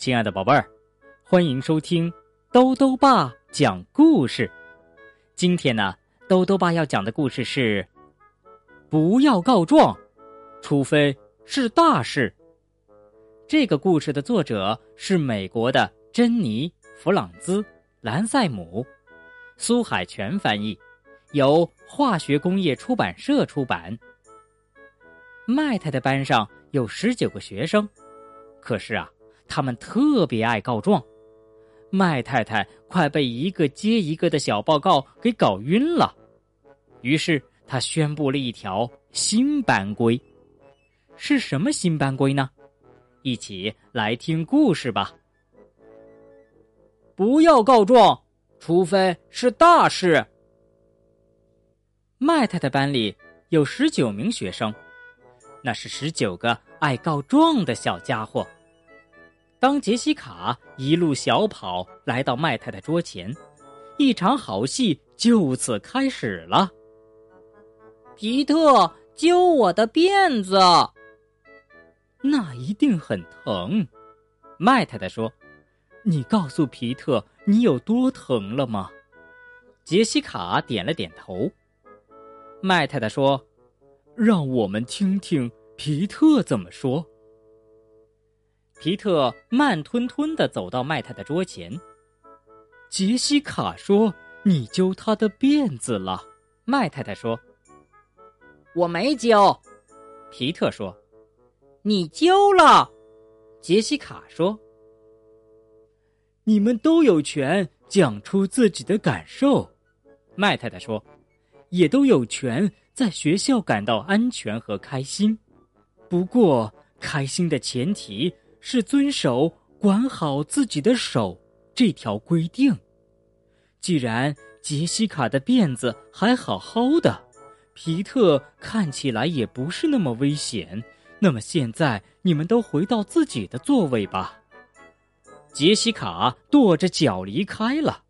亲爱的宝贝儿，欢迎收听兜兜爸讲故事。今天呢，兜兜爸要讲的故事是：不要告状，除非是大事。这个故事的作者是美国的珍妮·弗朗兹·兰塞姆，苏海泉翻译，由化学工业出版社出版。麦太太班上有十九个学生，可是啊，他们特别爱告状。麦太太快被一个接一个的小报告给搞晕了，于是她宣布了一条新班规。是什么新班规呢？一起来听故事吧。不要告状，除非是大事。麦太太班里有十九名学生。那是十九个爱告状的小家伙。当杰西卡一路小跑来到麦太太桌前，一场好戏就此开始了。皮特，揪我的辫子！那一定很疼。麦太太说：“你告诉皮特你有多疼了吗？”杰西卡点了点头。麦太太说。让我们听听皮特怎么说。皮特慢吞吞的走到麦太太桌前。杰西卡说：“你揪他的辫子了。”麦太太说：“我没揪。”皮特说：“你揪了。”杰西卡说：“你们都有权讲出自己的感受。”麦太太说：“也都有权。”在学校感到安全和开心，不过开心的前提是遵守“管好自己的手”这条规定。既然杰西卡的辫子还好好的，皮特看起来也不是那么危险，那么现在你们都回到自己的座位吧。杰西卡跺着脚离开了，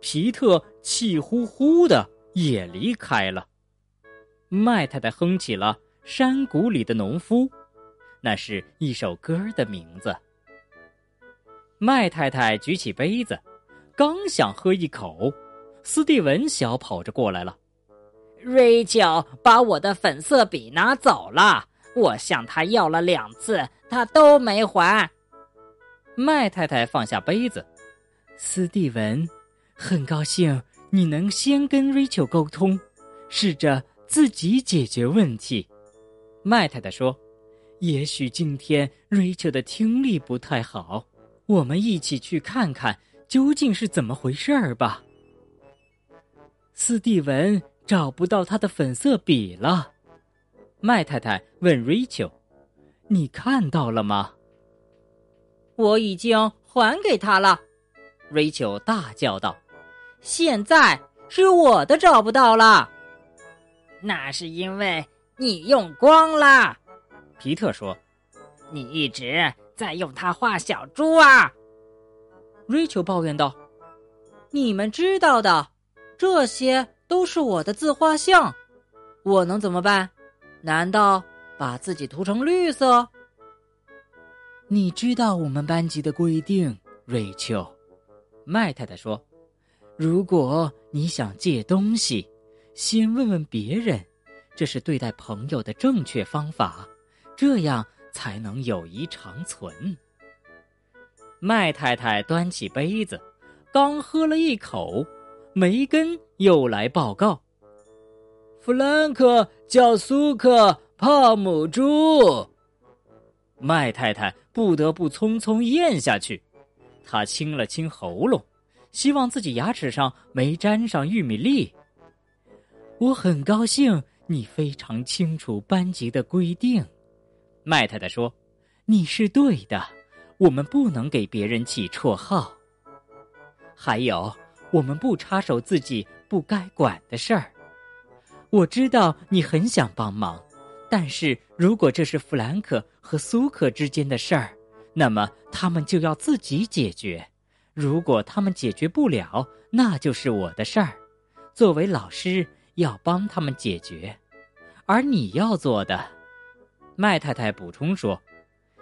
皮特气呼呼的也离开了。麦太太哼起了《山谷里的农夫》，那是一首歌的名字。麦太太举起杯子，刚想喝一口，斯蒂文小跑着过来了。瑞秋把我的粉色笔拿走了，我向他要了两次，他都没还。麦太太放下杯子，斯蒂文，很高兴你能先跟瑞秋沟通，试着。自己解决问题，麦太太说：“也许今天 Rachel 的听力不太好，我们一起去看看究竟是怎么回事儿吧。”斯蒂文找不到他的粉色笔了，麦太太问 Rachel：“：“ 你看到了吗？”我已经还给他了，，Rachel 大叫道：“现在是我的找不到了。”那是因为你用光了，皮特说：“你一直在用它画小猪啊。”瑞秋抱怨道：“你们知道的，这些都是我的自画像，我能怎么办？难道把自己涂成绿色？”你知道我们班级的规定，瑞秋，麦太太说：“如果你想借东西。”先问问别人，这是对待朋友的正确方法，这样才能友谊长存。麦太太端起杯子，刚喝了一口，梅根又来报告：“弗兰克叫苏克帕姆猪。”麦太太不得不匆匆咽下去，她清了清喉咙，希望自己牙齿上没沾上玉米粒。我很高兴你非常清楚班级的规定，麦太太说：“你是对的，我们不能给别人起绰号。还有，我们不插手自己不该管的事儿。我知道你很想帮忙，但是如果这是弗兰克和苏克之间的事儿，那么他们就要自己解决。如果他们解决不了，那就是我的事儿。作为老师。”要帮他们解决，而你要做的，麦太太补充说，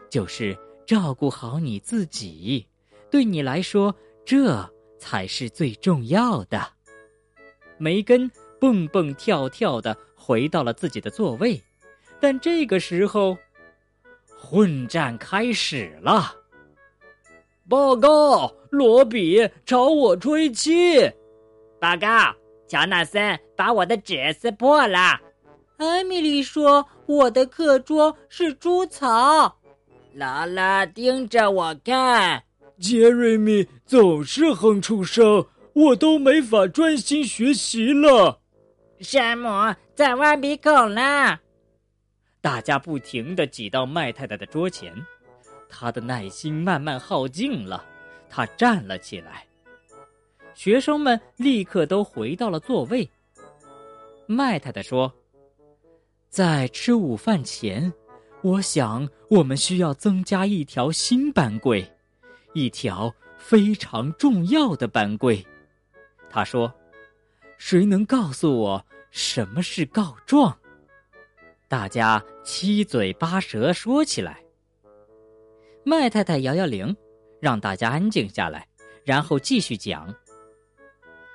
就是照顾好你自己，对你来说，这才是最重要的。梅根蹦蹦跳跳的回到了自己的座位，但这个时候，混战开始了。报告，罗比朝我吹气。报告，乔纳森把我的纸撕破了。艾米丽说：“我的课桌是猪槽。”劳拉盯着我看。杰瑞米总是哼出声，我都没法专心学习了。山姆在挖鼻孔呢。大家不停的挤到麦太太的桌前，他的耐心慢慢耗尽了。他站了起来。学生们立刻都回到了座位。麦太太说：“在吃午饭前。”我想，我们需要增加一条新班规，一条非常重要的班规。他说：“谁能告诉我什么是告状？”大家七嘴八舌说起来。麦太太摇摇铃，让大家安静下来，然后继续讲。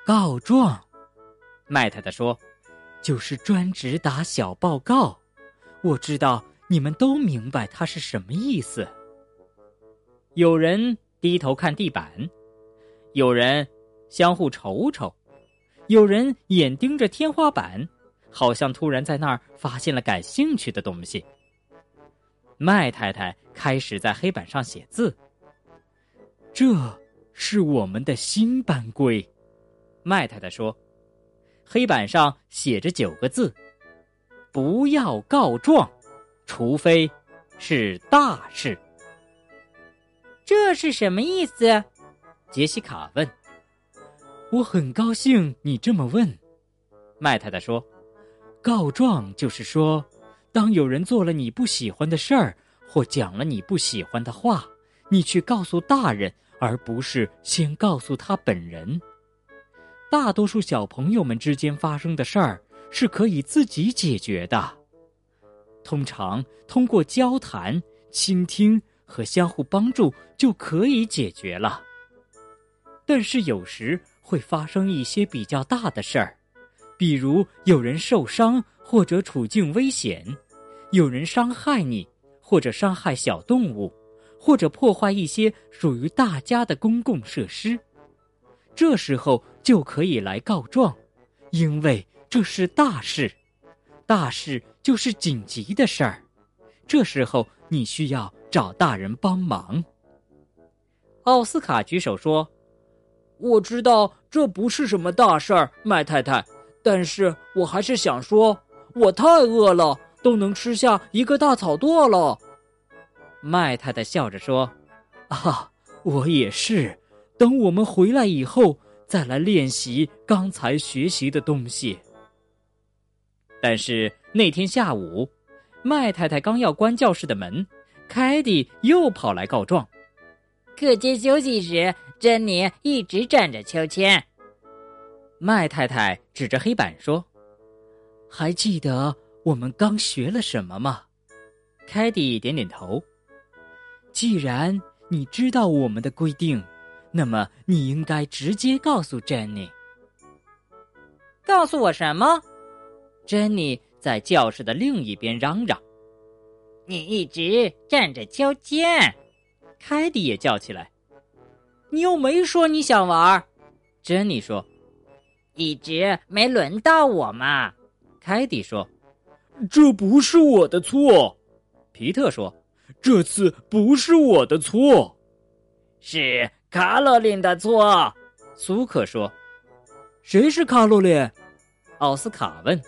告状，麦太太说：“就是专职打小报告。”我知道。你们都明白它是什么意思。有人低头看地板，有人相互瞅瞅，有人眼盯着天花板，好像突然在那儿发现了感兴趣的东西。麦太太开始在黑板上写字。这是我们的新班规，麦太太说。黑板上写着九个字：不要告状。除非是大事，这是什么意思？杰西卡问。我很高兴你这么问，麦太太说。告状就是说，当有人做了你不喜欢的事儿，或讲了你不喜欢的话，你去告诉大人，而不是先告诉他本人。大多数小朋友们之间发生的事儿是可以自己解决的。通常通过交谈、倾听和相互帮助就可以解决了。但是有时会发生一些比较大的事儿，比如有人受伤或者处境危险，有人伤害你，或者伤害小动物，或者破坏一些属于大家的公共设施。这时候就可以来告状，因为这是大事。大事就是紧急的事儿，这时候你需要找大人帮忙。奥斯卡举手说：“我知道这不是什么大事儿，麦太太，但是我还是想说，我太饿了，都能吃下一个大草垛了。”麦太太笑着说：“啊，我也是。等我们回来以后，再来练习刚才学习的东西。”但是那天下午，麦太太刚要关教室的门，凯蒂又跑来告状。课间休息时，珍妮一直站着秋千。麦太太指着黑板说：“还记得我们刚学了什么吗？”凯蒂点点头。既然你知道我们的规定，那么你应该直接告诉珍妮。告诉我什么？珍妮在教室的另一边嚷嚷：“你一直站着秋千。”凯蒂也叫起来：“你又没说你想玩。”珍妮说：“一直没轮到我嘛。”凯蒂说：“这不是我的错。”皮特说：“这次不是我的错，是卡洛琳的错。”苏克说：“谁是卡洛琳？”奥斯卡问。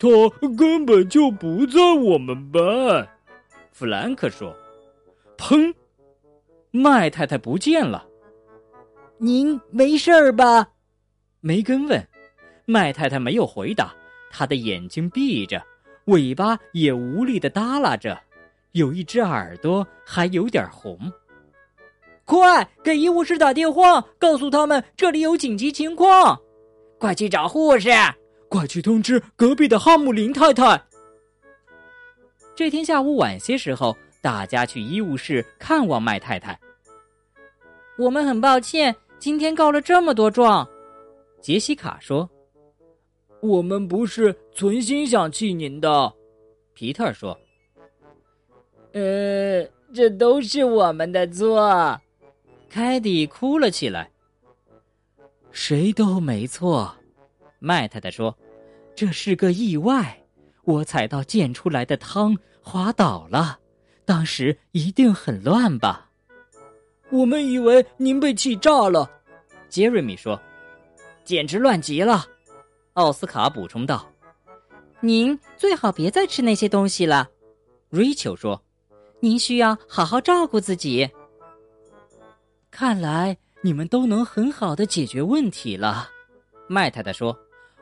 他根本就不在我们班，弗兰克说：“砰！”麦太太不见了。您没事儿吧？梅根问。麦太太没有回答，她的眼睛闭着，尾巴也无力的耷拉着，有一只耳朵还有点红。快给医务室打电话，告诉他们这里有紧急情况，快去找护士。快去通知隔壁的哈姆林太太。这天下午晚些时候，大家去医务室看望麦太太。我们很抱歉，今天告了这么多状。杰西卡说：“我们不是存心想气您的。”皮特说：“呃，这都是我们的错。”凯蒂哭了起来。谁都没错，麦太太说：“这是个意外。我踩到溅出来的汤，滑倒了。当时一定很乱吧？”我们以为您被气炸了，杰瑞米说：“简直乱极了。”奥斯卡补充道：“您最好别再吃那些东西了。”瑞秋说：“您需要好好照顾自己。”看来你们都能很好的解决问题了，麦太太说：“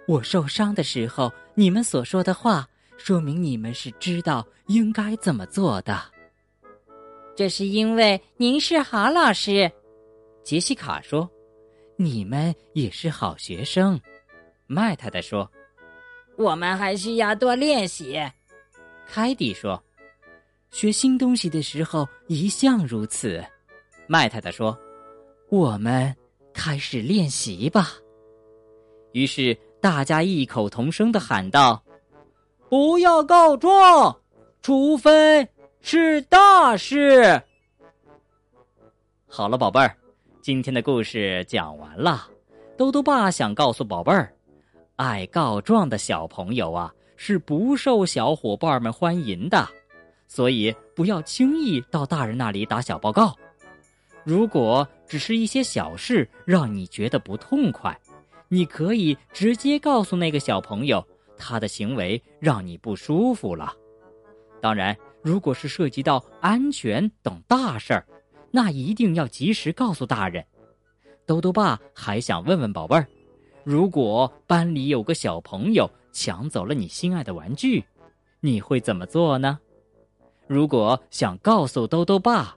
我受伤的时候，你们所说的话，说明你们是知道应该怎么做的。”这是因为您是好老师，杰西卡说：“你们也是好学生。”麦太太说：“我们还需要多练习。”凯蒂说：“学新东西的时候一向如此。”麦太太说：“我们开始练习吧。”于是大家异口同声的喊道：“不要告状，除非……”是大事。好了，宝贝儿，今天的故事讲完了。兜兜爸想告诉宝贝儿，爱告状的小朋友啊，是不受小伙伴们欢迎的，所以不要轻易到大人那里打小报告。如果只是一些小事让你觉得不痛快，你可以直接告诉那个小朋友，他的行为让你不舒服了。当然。如果是涉及到安全等大事儿，那一定要及时告诉大人。兜兜爸还想问问宝贝儿：如果班里有个小朋友抢走了你心爱的玩具，你会怎么做呢？如果想告诉兜兜爸，